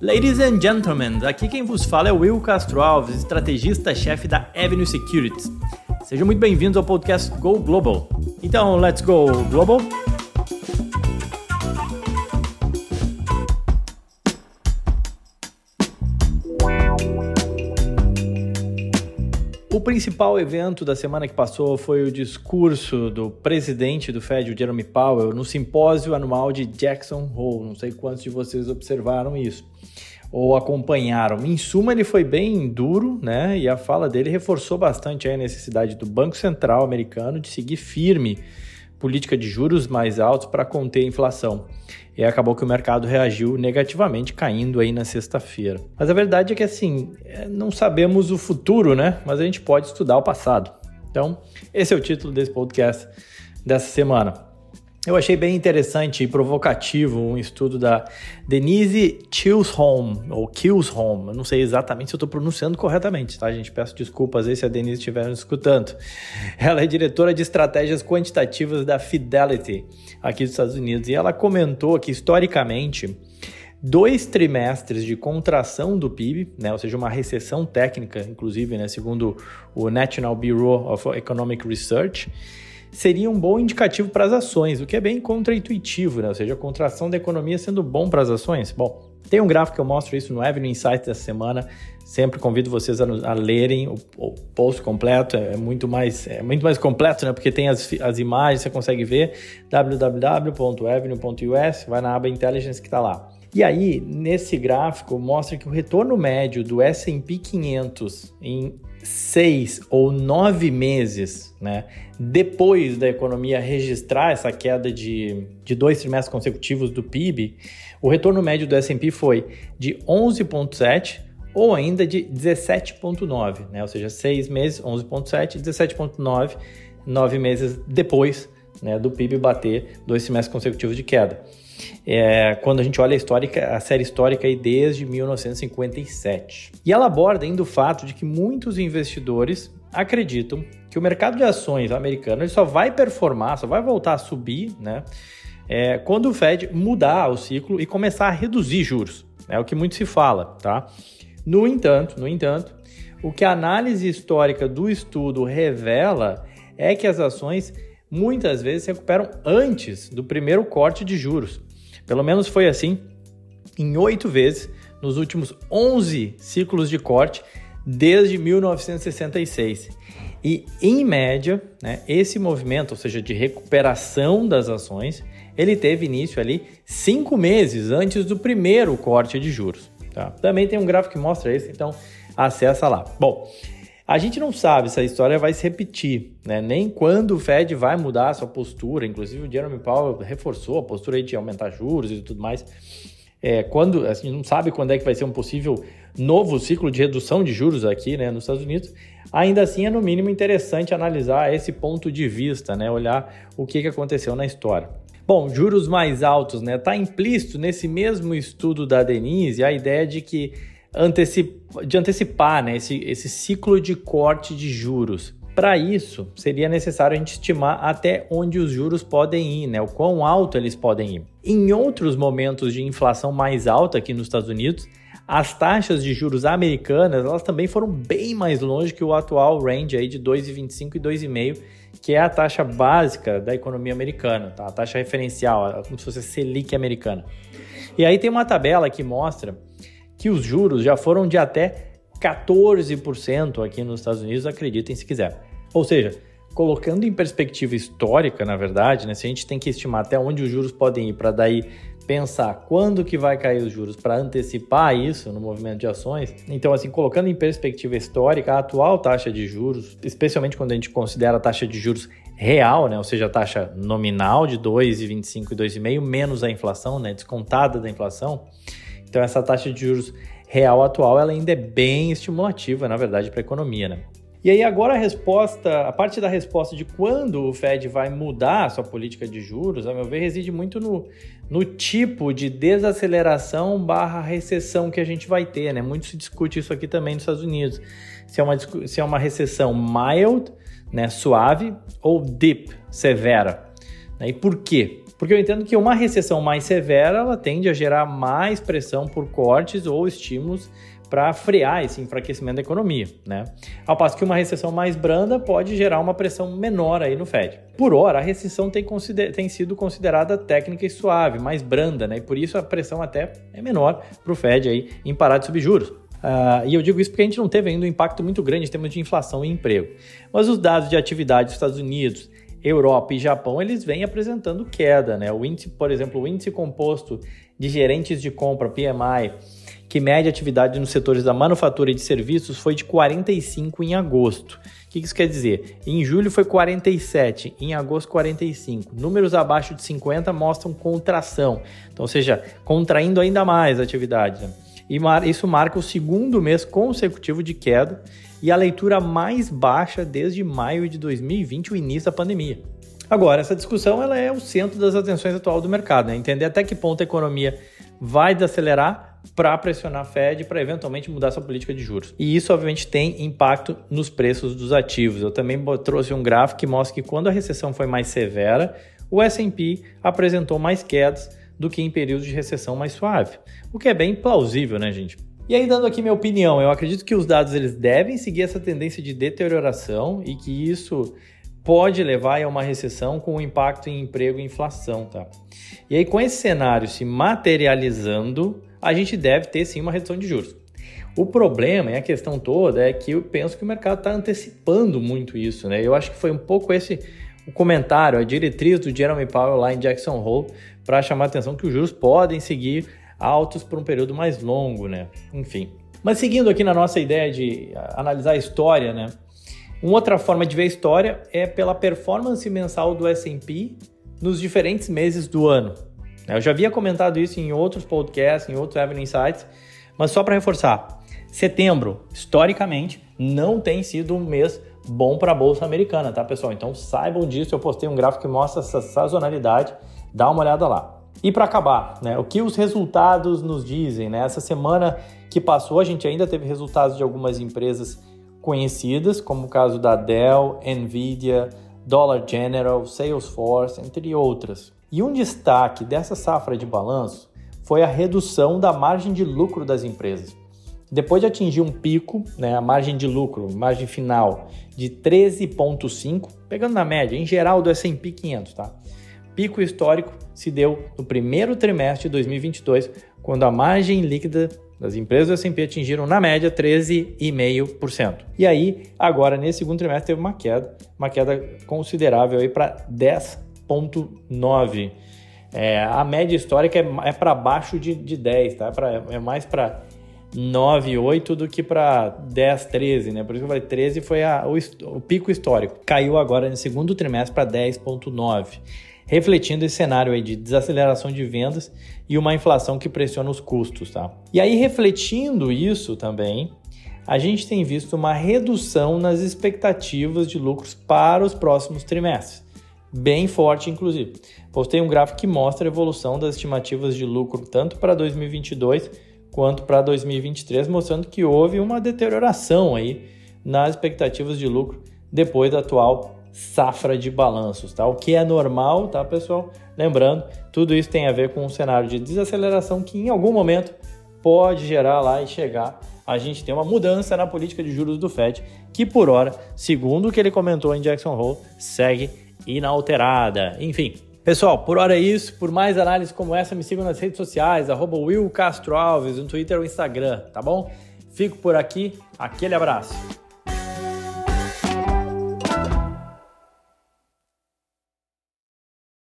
Ladies and gentlemen, aqui quem vos fala é Will Castro Alves, estrategista-chefe da Avenue Securities. Sejam muito bem-vindos ao podcast Go Global. Então, let's go global. O principal evento da semana que passou foi o discurso do presidente do Fed, o Jeremy Powell, no simpósio anual de Jackson Hole. Não sei quantos de vocês observaram isso ou acompanharam. Em suma, ele foi bem duro, né? E a fala dele reforçou bastante a necessidade do Banco Central americano de seguir firme política de juros mais altos para conter a inflação. E acabou que o mercado reagiu negativamente, caindo aí na sexta-feira. Mas a verdade é que assim, é, não sabemos o futuro, né? Mas a gente pode estudar o passado. Então, esse é o título desse podcast dessa semana. Eu achei bem interessante e provocativo um estudo da Denise Chilsholm, ou Kilsholm, eu não sei exatamente se eu estou pronunciando corretamente, tá, gente? Peço desculpas aí se a Denise estiver nos escutando. Ela é diretora de estratégias quantitativas da Fidelity, aqui dos Estados Unidos, e ela comentou que, historicamente, dois trimestres de contração do PIB, né, ou seja, uma recessão técnica, inclusive, né, segundo o National Bureau of Economic Research, seria um bom indicativo para as ações, o que é bem contraintuitivo, né? ou seja, a contração da economia sendo bom para as ações. Bom, tem um gráfico que eu mostro isso no Avenue Insights dessa semana. Sempre convido vocês a, a lerem o, o, post completo, é muito mais, é muito mais completo, né? Porque tem as, as imagens, você consegue ver www.avenue.us, vai na aba Intelligence que está lá. E aí, nesse gráfico, mostra que o retorno médio do S&P 500 em seis ou nove meses, né, depois da economia registrar essa queda de, de dois trimestres consecutivos do PIB, o retorno médio do S&P foi de 11,7 ou ainda de 17,9, né, ou seja, seis meses, 11,7, 17,9, nove meses depois né, do PIB bater dois trimestres consecutivos de queda é, quando a gente olha a, histórica, a série histórica aí desde 1957. E ela aborda ainda o fato de que muitos investidores acreditam que o mercado de ações americano ele só vai performar, só vai voltar a subir, né? É, quando o Fed mudar o ciclo e começar a reduzir juros. É o que muito se fala, tá? No entanto, no entanto, o que a análise histórica do estudo revela é que as ações muitas vezes se recuperam antes do primeiro corte de juros. Pelo menos foi assim em oito vezes nos últimos 11 ciclos de corte desde 1966. E, em média, né, esse movimento, ou seja, de recuperação das ações, ele teve início ali cinco meses antes do primeiro corte de juros. Tá? Também tem um gráfico que mostra isso, então acessa lá. Bom, a gente não sabe se a história vai se repetir, né? nem quando o Fed vai mudar a sua postura. Inclusive, o Jeremy Powell reforçou a postura de aumentar juros e tudo mais. É, quando a gente não sabe quando é que vai ser um possível novo ciclo de redução de juros aqui né, nos Estados Unidos. Ainda assim, é no mínimo interessante analisar esse ponto de vista, né? olhar o que, que aconteceu na história. Bom, juros mais altos, né? Está implícito nesse mesmo estudo da Denise a ideia de que antecip, de antecipar né, esse, esse ciclo de corte de juros. Para isso, seria necessário a gente estimar até onde os juros podem ir, né? o quão alto eles podem ir. Em outros momentos de inflação mais alta aqui nos Estados Unidos, as taxas de juros americanas elas também foram bem mais longe que o atual range aí de 2,25 e 2,5, que é a taxa básica da economia americana, tá? a taxa referencial, como se fosse a Selic americana. E aí tem uma tabela que mostra que os juros já foram de até 14% aqui nos Estados Unidos, acreditem se quiser. Ou seja, colocando em perspectiva histórica, na verdade, né, se a gente tem que estimar até onde os juros podem ir para daí pensar quando que vai cair os juros para antecipar isso no movimento de ações. Então, assim, colocando em perspectiva histórica, a atual taxa de juros, especialmente quando a gente considera a taxa de juros real, né, ou seja, a taxa nominal de 2,25 e 2,5 menos a inflação, né, descontada da inflação, então essa taxa de juros real atual ela ainda é bem estimulativa, na verdade, para a economia, né? E aí agora a resposta, a parte da resposta de quando o Fed vai mudar a sua política de juros, a meu ver, reside muito no, no tipo de desaceleração barra recessão que a gente vai ter, né? Muito se discute isso aqui também nos Estados Unidos. Se é uma, se é uma recessão mild, né, suave, ou deep, severa. Né? E por quê? Porque eu entendo que uma recessão mais severa, ela tende a gerar mais pressão por cortes ou estímulos para frear esse enfraquecimento da economia, né? Ao passo que uma recessão mais branda pode gerar uma pressão menor aí no Fed. Por hora, a recessão tem, tem sido considerada técnica e suave, mais branda, né? E por isso a pressão até é menor para o Fed aí em parar de subir juros. Uh, e eu digo isso porque a gente não teve ainda um impacto muito grande em termos de inflação e emprego. Mas os dados de atividade dos Estados Unidos, Europa e Japão, eles vêm apresentando queda, né? O índice, por exemplo, o índice composto de gerentes de compra, PMI, que mede atividade nos setores da manufatura e de serviços, foi de 45 em agosto. O que isso quer dizer? Em julho foi 47, em agosto 45. Números abaixo de 50 mostram contração, então, ou seja, contraindo ainda mais a atividade. Né? E isso marca o segundo mês consecutivo de queda e a leitura mais baixa desde maio de 2020, o início da pandemia. Agora, essa discussão ela é o centro das atenções atual do mercado, né? entender até que ponto a economia vai desacelerar para pressionar a Fed para eventualmente mudar sua política de juros. E isso, obviamente, tem impacto nos preços dos ativos. Eu também trouxe um gráfico que mostra que quando a recessão foi mais severa, o S&P apresentou mais quedas do que em períodos de recessão mais suave, o que é bem plausível, né, gente? E aí, dando aqui minha opinião, eu acredito que os dados eles devem seguir essa tendência de deterioração e que isso pode levar a uma recessão com impacto em emprego e inflação, tá? E aí, com esse cenário se materializando, a gente deve ter sim uma redução de juros. O problema e a questão toda é que eu penso que o mercado está antecipando muito isso, né? Eu acho que foi um pouco esse o comentário, a diretriz do Jeremy Powell lá em Jackson Hole para chamar a atenção que os juros podem seguir altos por um período mais longo, né? Enfim. Mas seguindo aqui na nossa ideia de analisar a história, né? Uma outra forma de ver a história é pela performance mensal do S&P nos diferentes meses do ano. Eu já havia comentado isso em outros podcasts, em outros Evening Insights, mas só para reforçar, setembro, historicamente, não tem sido um mês bom para a bolsa americana, tá, pessoal? Então saibam disso. Eu postei um gráfico que mostra essa sazonalidade. Dá uma olhada lá. E para acabar, né, o que os resultados nos dizem? Né? Essa semana que passou, a gente ainda teve resultados de algumas empresas conhecidas, como o caso da Dell, Nvidia, Dollar General, Salesforce, entre outras. E um destaque dessa safra de balanço foi a redução da margem de lucro das empresas. Depois de atingir um pico, né, a margem de lucro, margem final de 13,5, pegando na média em geral do S&P 500, tá? Pico histórico se deu no primeiro trimestre de 2022, quando a margem líquida das empresas do S&P atingiram na média 13,5%. E aí, agora nesse segundo trimestre teve uma queda, uma queda considerável aí para 10,9. É, a média histórica é, é para baixo de, de 10, tá? Pra, é mais para 9, 8 do que para 10, 13, né? Por isso que eu falei 13 foi a, o, o pico histórico. Caiu agora no segundo trimestre para 10,9, refletindo esse cenário aí de desaceleração de vendas e uma inflação que pressiona os custos, tá? E aí, refletindo isso também, a gente tem visto uma redução nas expectativas de lucros para os próximos trimestres. Bem forte, inclusive. Postei um gráfico que mostra a evolução das estimativas de lucro tanto para 2022 quanto para 2023, mostrando que houve uma deterioração aí nas expectativas de lucro depois da atual safra de balanços, tá? O que é normal, tá, pessoal? Lembrando, tudo isso tem a ver com um cenário de desaceleração que em algum momento pode gerar lá e chegar a gente tem uma mudança na política de juros do Fed, que por hora, segundo o que ele comentou em Jackson Hole, segue inalterada. Enfim, Pessoal, por hora é isso. Por mais análises como essa, me sigam nas redes sociais, arroba Will Castro Alves, no Twitter ou Instagram, tá bom? Fico por aqui, aquele abraço.